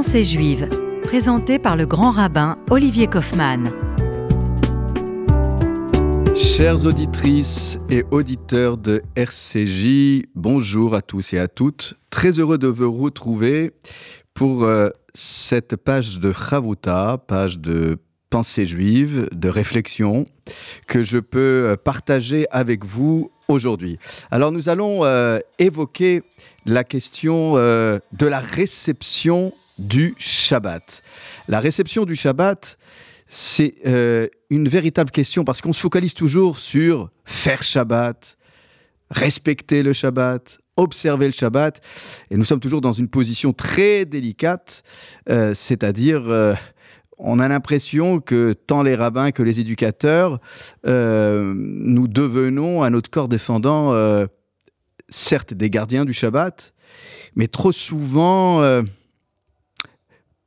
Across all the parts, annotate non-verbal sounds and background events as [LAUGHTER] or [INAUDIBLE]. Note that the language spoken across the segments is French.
Pensée juive, présentée par le grand rabbin Olivier Kaufmann. Chères auditrices et auditeurs de RCJ, bonjour à tous et à toutes. Très heureux de vous retrouver pour euh, cette page de Chavuta, page de pensée juive, de réflexion, que je peux euh, partager avec vous aujourd'hui. Alors nous allons euh, évoquer la question euh, de la réception du Shabbat. La réception du Shabbat, c'est une véritable question parce qu'on se focalise toujours sur faire Shabbat, respecter le Shabbat, observer le Shabbat, et nous sommes toujours dans une position très délicate, c'est-à-dire on a l'impression que tant les rabbins que les éducateurs, euh, nous devenons à notre corps défendant, euh, certes des gardiens du Shabbat, mais trop souvent, euh,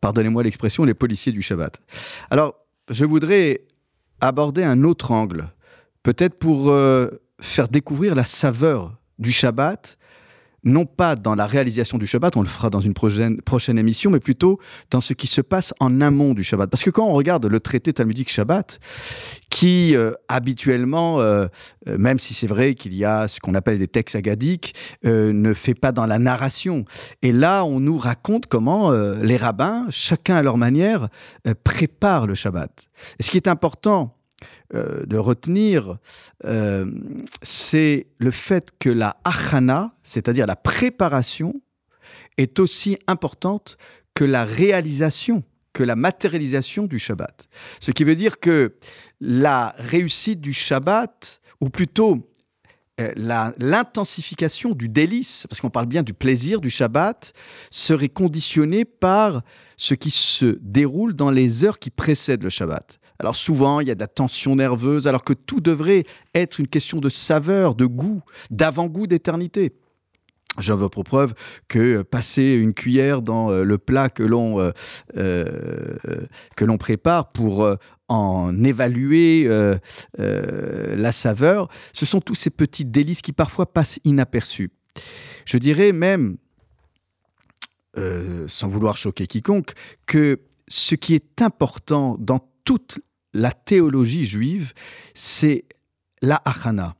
pardonnez-moi l'expression, les policiers du Shabbat. Alors, je voudrais aborder un autre angle, peut-être pour faire découvrir la saveur du Shabbat non pas dans la réalisation du Shabbat, on le fera dans une prochaine, prochaine émission, mais plutôt dans ce qui se passe en amont du Shabbat. Parce que quand on regarde le traité talmudique Shabbat, qui euh, habituellement, euh, euh, même si c'est vrai qu'il y a ce qu'on appelle des textes agadiques, ne fait pas dans la narration. Et là, on nous raconte comment les rabbins, chacun à leur manière, préparent le Shabbat. Et ce qui est important, euh, de retenir, euh, c'est le fait que la achana, c'est-à-dire la préparation, est aussi importante que la réalisation, que la matérialisation du Shabbat. Ce qui veut dire que la réussite du Shabbat, ou plutôt euh, l'intensification du délice, parce qu'on parle bien du plaisir du Shabbat, serait conditionnée par ce qui se déroule dans les heures qui précèdent le Shabbat. Alors souvent, il y a de la tension nerveuse, alors que tout devrait être une question de saveur, de goût, d'avant-goût d'éternité. J'en veux pour preuve que passer une cuillère dans euh, le plat que l'on euh, euh, que l'on prépare pour en évaluer la saveur, ce sont tous ces petits délices qui parfois passent inaperçus. Je dirais même, sans vouloir choquer quiconque, que ce qui est important dans toute la théologie juive, c'est la achana,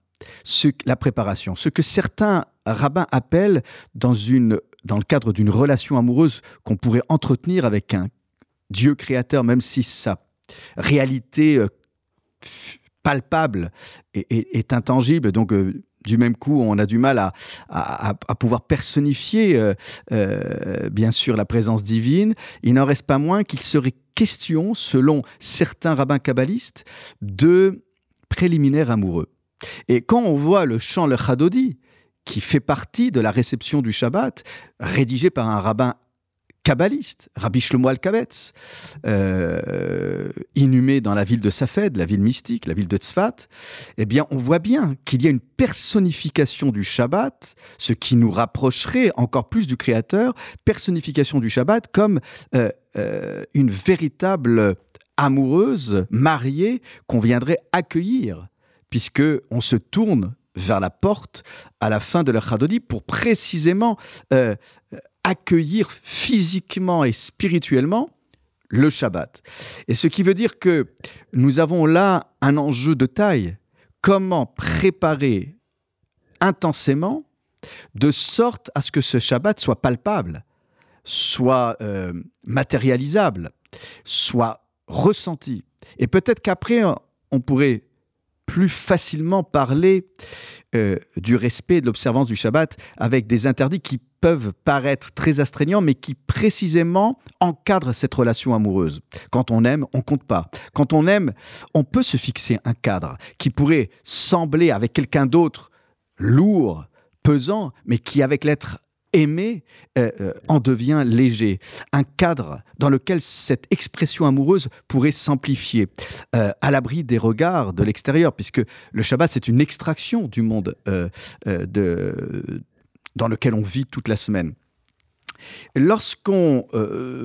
la préparation. Ce que certains rabbins appellent, dans, le cadre d'une relation amoureuse qu'on pourrait entretenir avec un Dieu créateur, même si sa réalité euh, palpable est, intangible, donc euh, du même coup, on a du mal à, pouvoir personnifier, euh, bien sûr, la présence divine. Il n'en reste pas moins qu'il serait question, selon certains rabbins kabbalistes, de préliminaires amoureux. Et quand on voit le chant le Chadodi, qui fait partie de la réception du Shabbat, rédigé par un rabbin kabbaliste, Rabbi Shlomo Alkabetz, euh, inhumé dans la ville de Safed, la ville mystique, la ville de Tzfat, eh bien, on voit bien qu'il y a une personnification du Shabbat, ce qui nous rapprocherait encore plus du Créateur, personnification du Shabbat comme euh, euh, une véritable amoureuse mariée qu'on viendrait accueillir, puisque on se tourne vers la porte à la fin de la Chadodi pour précisément accueillir physiquement et spirituellement le Shabbat. Et ce qui veut dire que nous avons là un enjeu de taille. Comment préparer intensément de sorte à ce que ce Shabbat soit palpable, soit euh, matérialisable, soit ressenti. Et peut-être qu'après, on pourrait plus facilement parler euh, du respect de l'observance du Shabbat avec des interdits qui peuvent paraître très astreignants, mais qui précisément encadrent cette relation amoureuse. Quand on aime, on compte pas. Quand on aime, on peut se fixer un cadre qui pourrait sembler avec quelqu'un d'autre lourd, pesant, mais qui avec l'être aimé euh, euh, en devient léger. Un cadre dans lequel cette expression amoureuse pourrait s'amplifier, euh, à l'abri des regards de l'extérieur, puisque le Shabbat, c'est une extraction du monde de, dans lequel on vit toute la semaine. Lorsqu'on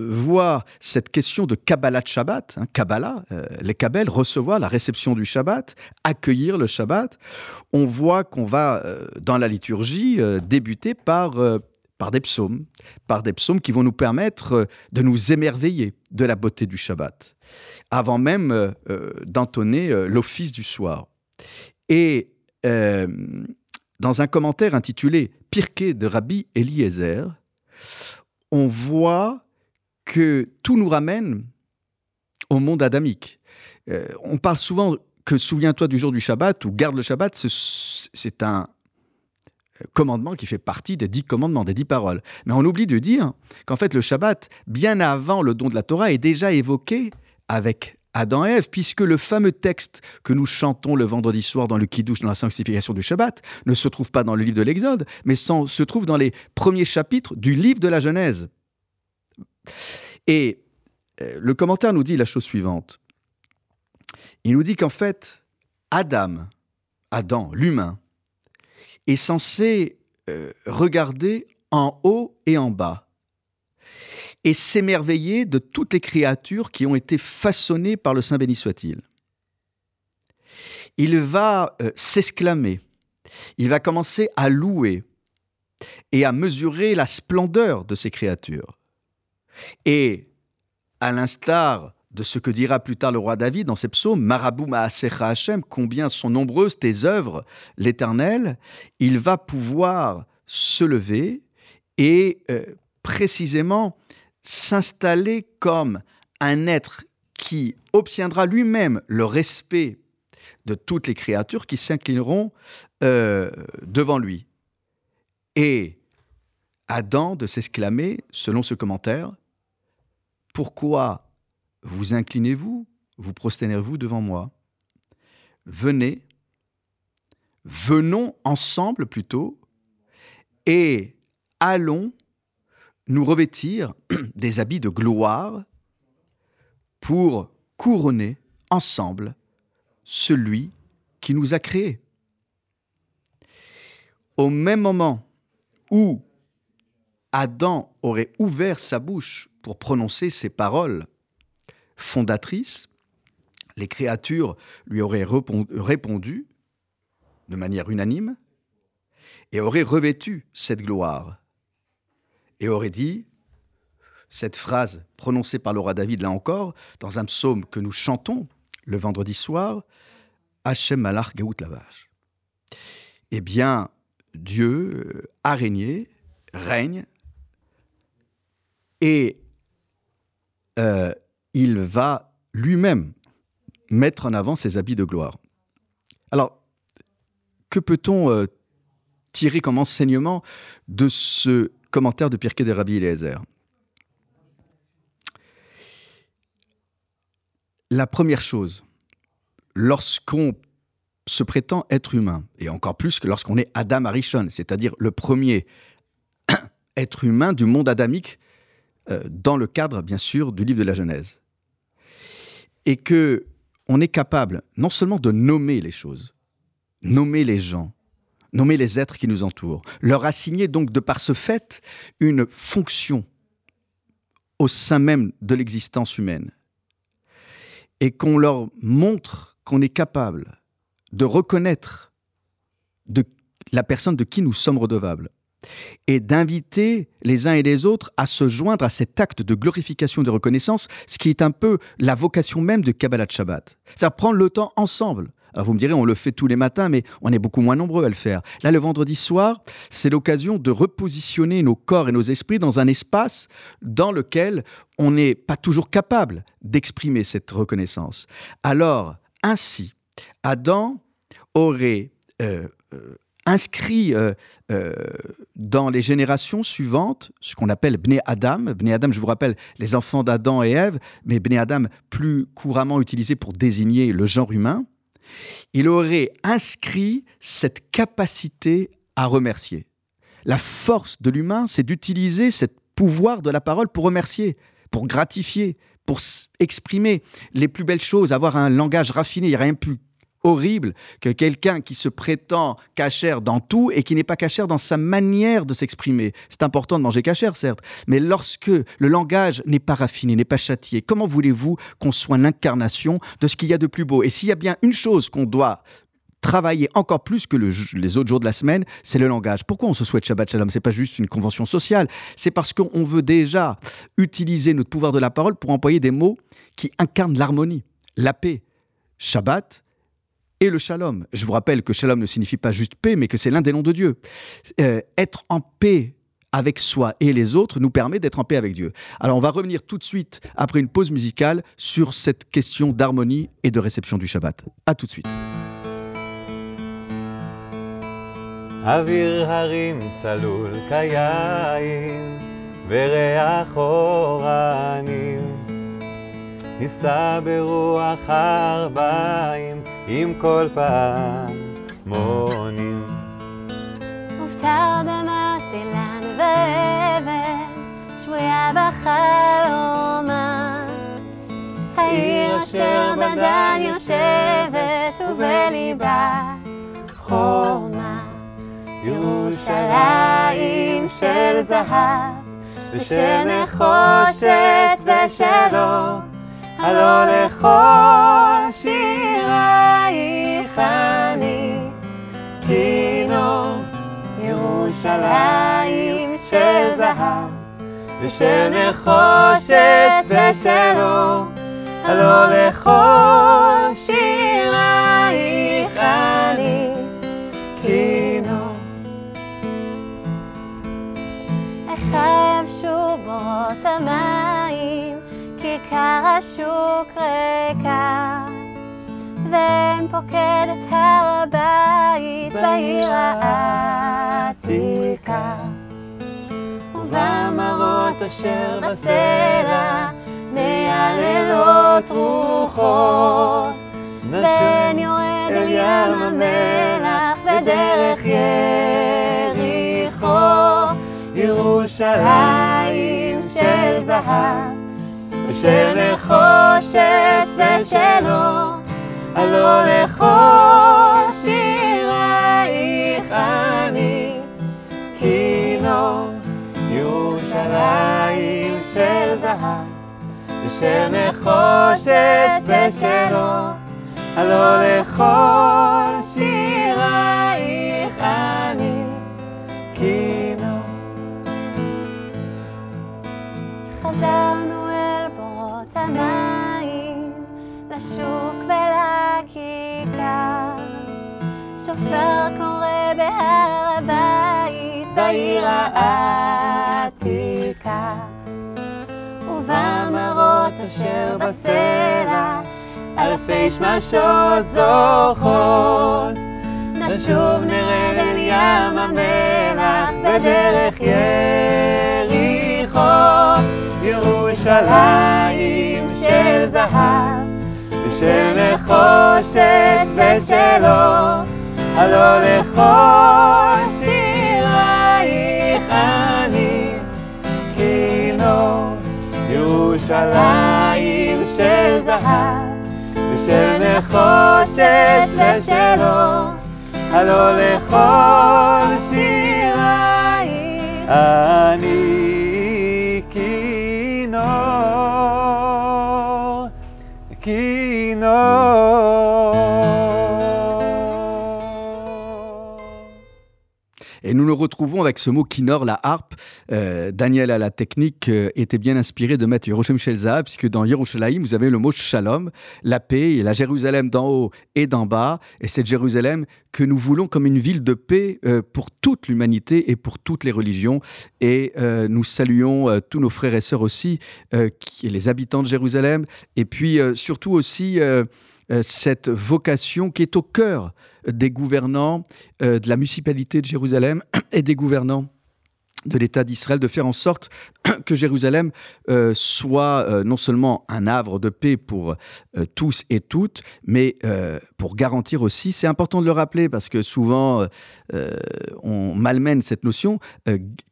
voit cette question de Kabbalah de Shabbat, hein, Kabbalah, les Kabbales, recevoir la réception du Shabbat, accueillir le Shabbat, on voit qu'on va, dans la liturgie, débuter par par des psaumes, par des psaumes qui vont nous permettre euh, de nous émerveiller de la beauté du Shabbat, avant même euh, euh, d'entonner l'office du soir. Et dans un commentaire intitulé Pirkei de Rabbi Eliezer, on voit que tout nous ramène au monde adamique. on parle souvent que souviens-toi du jour du Shabbat ou garde le Shabbat, c'est un, commandement qui fait partie des dix commandements, des dix paroles. Mais on oublie de dire qu'en fait le Shabbat, bien avant le don de la Torah, est déjà évoqué avec Adam et Ève, puisque le fameux texte que nous chantons le vendredi soir dans le Kiddush, dans la sanctification du Shabbat, ne se trouve pas dans le livre de l'Exode, mais se trouve dans les premiers chapitres du livre de la Genèse. Et euh, le commentaire nous dit la chose suivante. Il nous dit qu'en fait, Adam, Adam, l'humain, est censé euh, regarder en haut et en bas et s'émerveiller de toutes les créatures qui ont été façonnées par le Saint béni soit-il. Il va euh, s'exclamer, il va commencer à louer et à mesurer la splendeur de ces créatures. Et à l'instar de ce que dira plus tard le roi David dans ses psaumes, Marabou Maasecha Hashem, combien sont nombreuses tes œuvres, l'Éternel, il va pouvoir se lever et euh, précisément s'installer comme un être qui obtiendra lui-même le respect de toutes les créatures qui s'inclineront euh, devant lui. Et Adam de s'exclamer, selon ce commentaire, pourquoi vous inclinez-vous, vous prosternez-vous devant moi. Venez, venons ensemble plutôt, et allons nous revêtir [CLEARS THROAT] des habits de gloire pour couronner ensemble celui qui nous a créés. Au même moment où Adam aurait ouvert sa bouche pour prononcer ces paroles, fondatrice, les créatures lui auraient répondu de manière unanime et auraient revêtu cette gloire et auraient dit cette phrase prononcée par le roi David là encore dans un psaume que nous chantons le vendredi soir Hachem Malach Gaout Lavage. Eh bien, Dieu a régné, règne, et euh, il va lui-même mettre en avant ses habits de gloire. Alors, que peut-on euh, tirer comme enseignement de ce commentaire de Pirkei de Rabbi Eliezer? La première chose, lorsqu'on se prétend être humain, et encore plus que lorsqu'on est Adam Arishon, c'est-à-dire le premier [CLEARS THROAT] être humain du monde adamique, euh, dans le cadre, bien sûr, du livre de la Genèse et que on est capable non seulement de nommer les choses, nommer les gens, nommer les êtres qui nous entourent, leur assigner donc de par ce fait une fonction au sein même de l'existence humaine, et qu'on leur montre qu'on est capable de reconnaître la personne de qui nous sommes redevables, et d'inviter les uns et les autres à se joindre à cet acte de glorification et de reconnaissance, ce qui est un peu la vocation même de Kabbalah Shabbat. C'est-à-dire prendre le temps ensemble. Alors vous me direz, on le fait tous les matins, mais on est beaucoup moins nombreux à le faire. Là, le vendredi soir, c'est l'occasion de repositionner nos corps et nos esprits dans un espace dans lequel on n'est pas toujours capable d'exprimer cette reconnaissance. Alors, ainsi, Adam aurait euh, euh, inscrit euh, euh, dans les générations suivantes, ce qu'on appelle Bné Adam. Bné Adam, je vous rappelle, les enfants d'Adam et Ève, mais Bné Adam plus couramment utilisé pour désigner le genre humain. Il aurait inscrit cette capacité à remercier. La force de l'humain, c'est d'utiliser ce pouvoir de la parole pour remercier, pour gratifier, pour exprimer les plus belles choses, avoir un langage raffiné. Il n'y a rien de plus horrible que quelqu'un qui se prétend cachère dans tout et qui n'est pas cachère dans sa manière de s'exprimer. C'est important de manger cachère, certes, mais lorsque le langage n'est pas raffiné, n'est pas châtié, comment voulez-vous qu'on soit l'incarnation de ce qu'il y a de plus beau? Et s'il y a bien une chose qu'on doit travailler encore plus que les autres jours de la semaine, c'est le langage. Pourquoi on se souhaite Shabbat Shalom? C'est pas juste une convention sociale, c'est parce qu'on veut déjà utiliser notre pouvoir de la parole pour employer des mots qui incarnent l'harmonie, la paix. Shabbat et le shalom. Je vous rappelle que shalom ne signifie pas juste paix, mais que c'est l'un des noms de Dieu. Euh, être en paix avec soi et les autres nous permet d'être en paix avec Dieu. Alors on va revenir tout de suite, après une pause musicale, sur cette question d'harmonie et de réception du Shabbat. A tout de suite. נישא ברוח ארבעים עם כל פעמונים. ובתרדמת אילן ואבן, שבויה בחלומה. העיר אשר בדן יושבת ובליבה חומה. ירושלים של זהב ושל נחושת ושלום. הלא לכל אני כינור ירושלים של זהב ושל נחושת ושל אור הלא לכל שירייך אני כינור החרב שובות המים כיכר השוק ריקה, ואין פוקד את הר הבית בעיר העתיקה. ובמראות אשר בסלע מייללות רוחות, ואין יורד אל ים המלח בדרך יריחו, ירושלים של זהב. ושל נחושת ושל אור, הלא לכל שירייך אני כינור, ירושלים של זהב, ושל נחושת ושל אור, הלא לכל אשר בסלע, אלפי שמשות זוכות. נשוב נרד אל ים המלח בדרך יריחו, ירושלים. של זהב, ושל נחושת ושל אור, הלא לכל שירייך אני כינור. ירושלים קשת לשלו, הלא לכל שירייך אני nous nous retrouvons avec ce mot kinor, la harpe. Euh, Daniel à la technique euh, était bien inspiré de mettre Yerushalayim Shelza, puisque dans Yerushalayim, vous avez le mot shalom, la paix, et la Jérusalem d'en haut et d'en bas. Et cette Jérusalem que nous voulons comme une ville de paix euh, pour toute l'humanité et pour toutes les religions. Et nous saluons tous nos frères et sœurs aussi, qui, les habitants de Jérusalem, et puis surtout aussi cette vocation qui est au cœur des gouvernants euh, de la municipalité de Jérusalem et des gouvernants de l'État d'Israël de faire en sorte [CLEARS THROAT] que Jérusalem euh, soit euh, non seulement un havre de paix pour euh, tous et toutes, mais pour garantir aussi, c'est important de le rappeler parce que souvent on malmène cette notion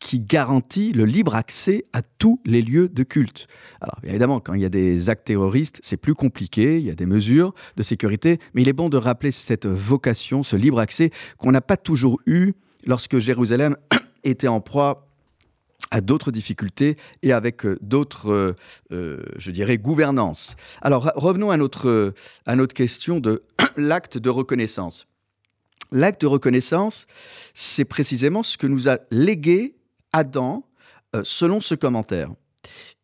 qui garantit le libre accès à tous les lieux de culte. Alors évidemment, quand il y a des actes terroristes, c'est plus compliqué, il y a des mesures de sécurité, mais il est bon de rappeler cette vocation, ce libre accès qu'on n'a pas toujours eu lorsque Jérusalem [CLEARS THROAT] était en proie à d'autres difficultés et avec euh, d'autres, euh, euh, je dirais, gouvernances. Alors revenons à notre, à notre question de [CLEARS THROAT] l'acte de reconnaissance. L'acte de reconnaissance, c'est précisément ce que nous a légué Adam selon ce commentaire.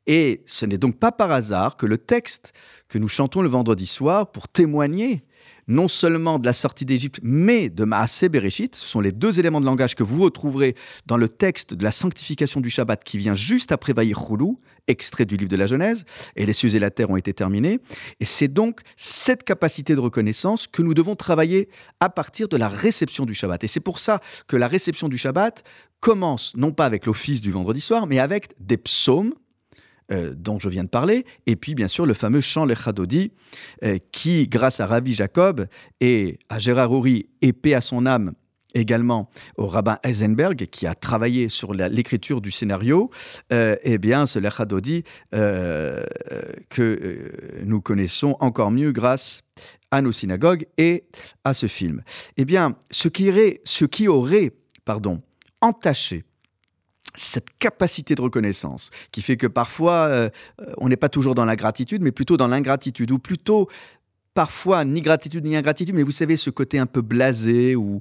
Et ce n'est donc pas par hasard que le texte que nous chantons le vendredi soir pour témoigner non seulement de la sortie d'Égypte, mais de Maasé Bereshit. Ce sont les deux éléments de langage que vous retrouverez dans le texte de la sanctification du Shabbat qui vient juste après Vayichoulou, extrait du livre de la Genèse, et les cieux et la terre ont été terminés. Et c'est donc cette capacité de reconnaissance que nous devons travailler à partir de la réception du Shabbat. Et c'est pour ça que la réception du Shabbat commence non pas avec l'office du vendredi soir, mais avec des psaumes, euh, dont je viens de parler, et puis bien sûr le fameux chant Lechadodi, euh, qui, grâce à Rabbi Jacob et à Gérard Houry, et paix à son âme, également au rabbin Eisenberg, qui a travaillé sur l'écriture du scénario, euh, eh bien, ce Lechadodi que nous connaissons encore mieux grâce à nos synagogues et à ce film. Eh bien, ce qui, aurait, ce qui aurait pardon, entaché cette capacité de reconnaissance qui fait que parfois euh, on n'est pas toujours dans la gratitude, mais plutôt dans l'ingratitude, ou plutôt parfois ni gratitude ni ingratitude, mais vous savez ce côté un peu blasé où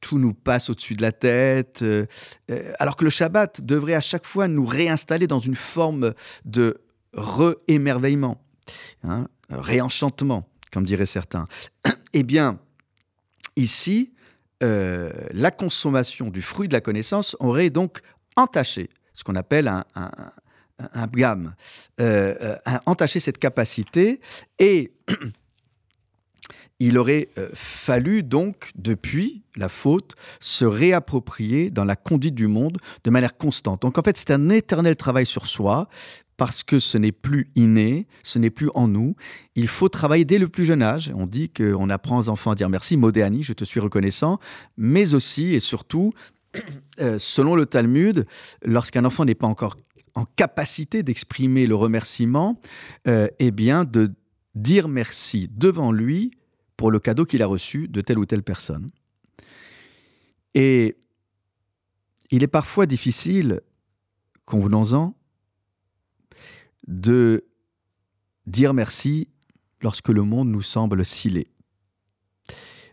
tout nous passe au-dessus de la tête, euh, euh, alors que le Shabbat devrait à chaque fois nous réinstaller dans une forme de re-émerveillement, hein, réenchantement, comme diraient certains. [CLEARS THROAT] eh bien, ici, la consommation du fruit de la connaissance aurait donc entacher ce qu'on appelle un, un, gamme, euh, euh entacher cette capacité et [CLEARS THROAT] il aurait euh, fallu donc, depuis la faute, se réapproprier dans la conduite du monde de manière constante. Donc en fait, c'est un éternel travail sur soi, parce que ce n'est plus inné, ce n'est plus en nous. Il faut travailler dès le plus jeune âge. On dit qu'on apprend aux enfants à dire merci, Modéani, je te suis reconnaissant, mais aussi et surtout selon le Talmud, lorsqu'un enfant n'est pas encore en capacité d'exprimer le remerciement, euh, eh bien, de dire merci devant lui pour le cadeau qu'il a reçu de telle ou telle personne. Et il est parfois difficile, convenons-en, de dire merci lorsque le monde nous semble scellé,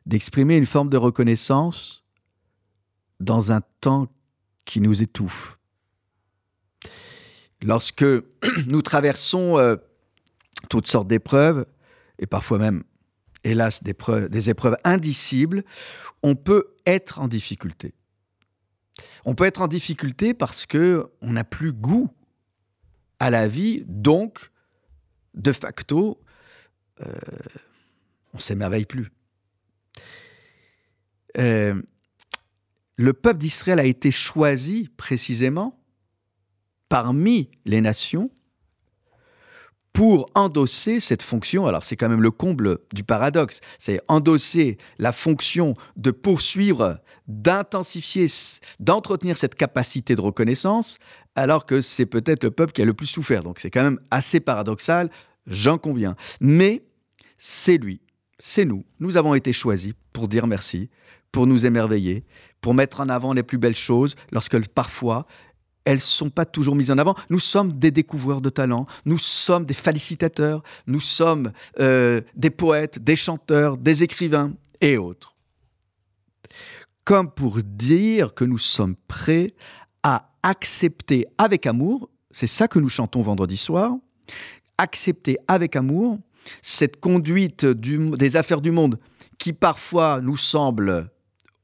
d'exprimer une forme de reconnaissance dans un temps qui nous étouffe. Lorsque [CLEARS THROAT] nous traversons euh, toutes sortes d'épreuves, et parfois même, hélas, des, épreuves indicibles, on peut être en difficulté. On peut être en difficulté parce que on n'a plus goût à la vie, donc, de facto, euh, on s'émerveille plus. Euh, le peuple d'Israël a été choisi précisément parmi les nations pour endosser cette fonction. Alors c'est quand même le comble du paradoxe, c'est endosser la fonction de poursuivre, d'intensifier, d'entretenir cette capacité de reconnaissance, alors que c'est peut-être le peuple qui a le plus souffert. Donc c'est quand même assez paradoxal, j'en conviens. Mais c'est lui, c'est nous. Nous avons été choisis pour dire merci, pour nous émerveiller, pour mettre en avant les plus belles choses, lorsque parfois elles ne sont pas toujours mises en avant. Nous sommes des découvreurs de talents, nous sommes des félicitateurs, nous sommes euh, des poètes, des chanteurs, des écrivains et autres. Comme pour dire que nous sommes prêts à accepter avec amour, c'est ça que nous chantons vendredi soir, accepter avec amour cette conduite des affaires du monde qui parfois nous semble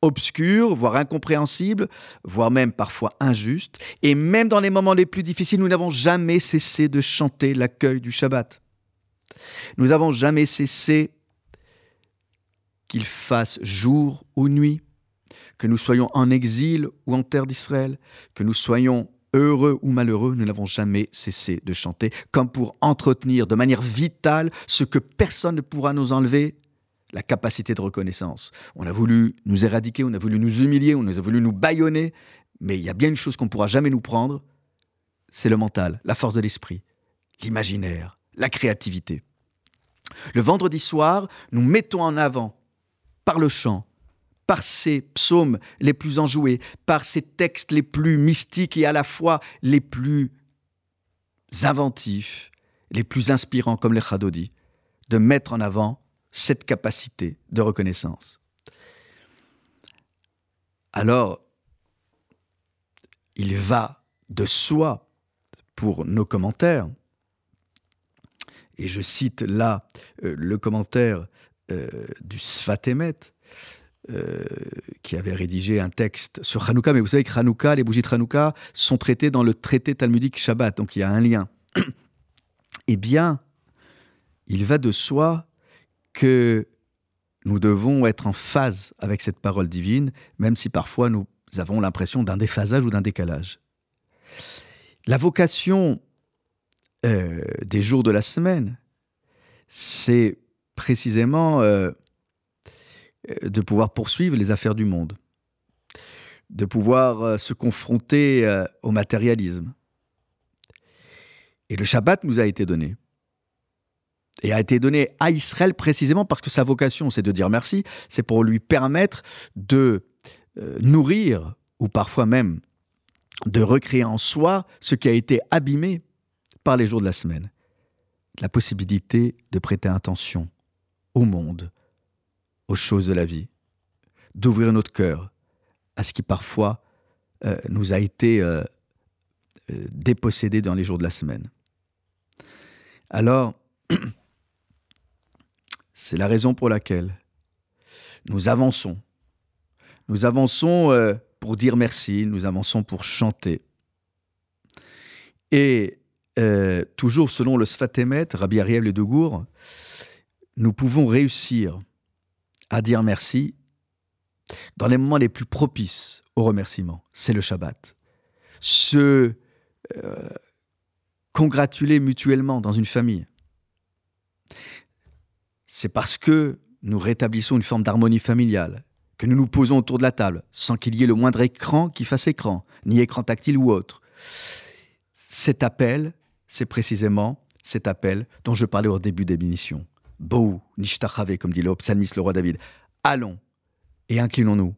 obscure, voire incompréhensible, voire même parfois injuste. Et même dans les moments les plus difficiles, nous n'avons jamais cessé de chanter l'accueil du Shabbat. Nous n'avons jamais cessé qu'il fasse jour ou nuit, que nous soyons en exil ou en terre d'Israël, que nous soyons heureux ou malheureux, nous n'avons jamais cessé de chanter, comme pour entretenir de manière vitale ce que personne ne pourra nous enlever, la capacité de reconnaissance. On a voulu nous éradiquer, on a voulu nous humilier, on a voulu nous bâillonner, mais il y a bien une chose qu'on ne pourra jamais nous prendre, c'est le mental, la force de l'esprit, l'imaginaire, la créativité. Le vendredi soir, nous mettons en avant, par le chant, par ces psaumes les plus enjoués, par ces textes les plus mystiques et à la fois les plus inventifs, les plus inspirants comme les Chadodi, de mettre en avant cette capacité de reconnaissance. Alors, il va de soi pour nos commentaires, et je cite là euh, le commentaire euh, du Sfatemet, euh, qui avait rédigé un texte sur Hanouka, mais vous savez que Hanouka, les bougies de Hanouka sont traitées dans le traité talmudique Shabbat, donc il y a un lien. [CLEARS THROAT] eh bien, il va de soi que nous devons être en phase avec cette parole divine, même si parfois nous avons l'impression d'un déphasage ou d'un décalage. La vocation euh, des jours de la semaine, c'est précisément euh, de pouvoir poursuivre les affaires du monde, de pouvoir euh, se confronter au matérialisme. Et le Shabbat nous a été donné et a été donné à Israël précisément parce que sa vocation, c'est de dire merci, c'est pour lui permettre de euh, nourrir, ou parfois même de recréer en soi ce qui a été abîmé par les jours de la semaine. La possibilité de prêter attention au monde, aux choses de la vie, d'ouvrir notre cœur à ce qui parfois euh, nous a été euh, dépossédé dans les jours de la semaine. Alors, [CLEARS THROAT] C'est la raison pour laquelle nous avançons. Nous avançons euh, pour dire merci, nous avançons pour chanter. Et euh, toujours selon le Sfatemet, Rabbi Ariel et Dougour, nous pouvons réussir à dire merci dans les moments les plus propices au remerciement. C'est le Shabbat. Se euh, congratuler mutuellement dans une famille c'est parce que nous rétablissons une forme d'harmonie familiale, que nous nous posons autour de la table, sans qu'il y ait le moindre écran qui fasse écran, ni écran tactile ou autre. Cet appel, c'est précisément cet appel dont je parlais au début des bénitions. Bou, nishtachave, comme dit le psalmiste, le roi David. Allons et inclinons-nous,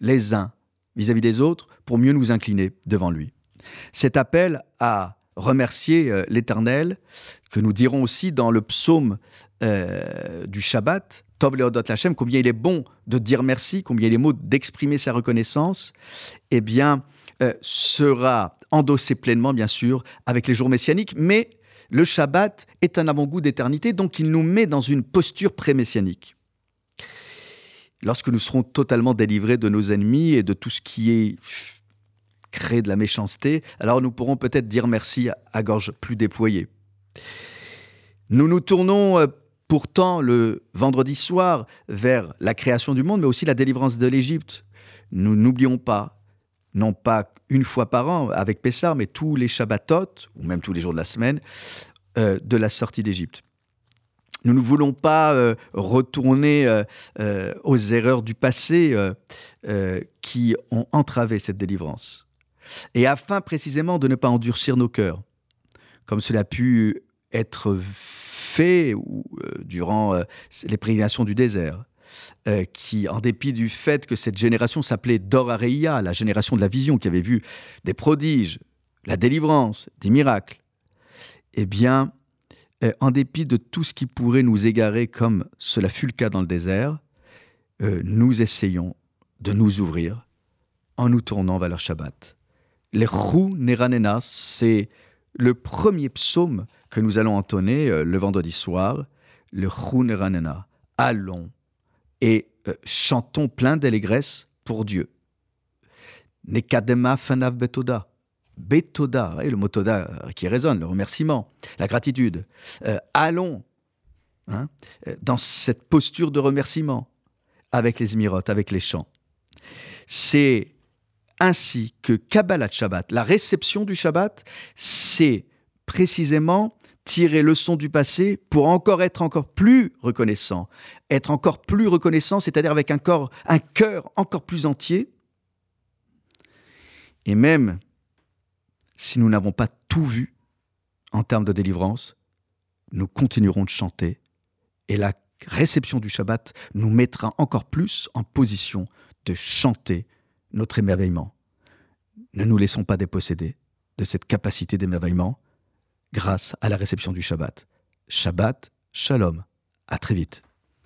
les uns vis-à-vis des autres, pour mieux nous incliner devant lui. Cet appel à remercier euh, l'Éternel, que nous dirons aussi dans le psaume euh, du Shabbat, Tov Leodot Lachem, combien il est bon de dire merci, combien il est beau d'exprimer sa reconnaissance, eh bien, euh, sera endossé pleinement, bien sûr, avec les jours messianiques, mais le Shabbat est un avant-goût d'éternité, donc il nous met dans une posture pré-messianique. Lorsque nous serons totalement délivrés de nos ennemis et de tout ce qui est créer de la méchanceté, alors nous pourrons peut-être dire merci à, gorge plus déployée. Nous nous tournons euh, pourtant le vendredi soir vers la création du monde, mais aussi la délivrance de l'Égypte. Nous n'oublions pas, non pas une fois par an avec Pessar, mais tous les Shabbatot, ou même tous les jours de la semaine, euh, de la sortie d'Égypte. Nous ne voulons pas euh, retourner aux erreurs du passé qui ont entravé cette délivrance et afin précisément de ne pas endurcir nos cœurs, comme cela a pu être fait euh, durant euh, les prédictions du désert, euh, qui, en dépit du fait que cette génération s'appelait Dor Areia, la génération de la vision, qui avait vu des prodiges, la délivrance, des miracles, eh bien, en dépit de tout ce qui pourrait nous égarer comme cela fut le cas dans le désert, nous essayons de nous ouvrir en nous tournant vers le Shabbat. Les Chou Neranena, c'est le premier psaume que nous allons entonner euh, le vendredi soir. Le Chou Neranena. Allons et euh, chantons plein d'allégresse pour Dieu. Nekadema fanav betoda. Betoda, et le mot toda euh, qui résonne, le remerciement, la gratitude. allons hein, dans cette posture de remerciement avec les émirotes, avec les chants. C'est ainsi que Kabbalah Shabbat, la réception du Shabbat, c'est précisément tirer leçon du passé pour encore être encore plus reconnaissant, être encore plus reconnaissant, c'est-à-dire avec un un cœur encore plus entier. Et même si nous n'avons pas tout vu en termes de délivrance, nous continuerons de chanter et la réception du Shabbat nous mettra encore plus en position de chanter notre émerveillement. Ne nous laissons pas déposséder de cette capacité d'émerveillement grâce à la réception du Shabbat. Shabbat, shalom. À très vite.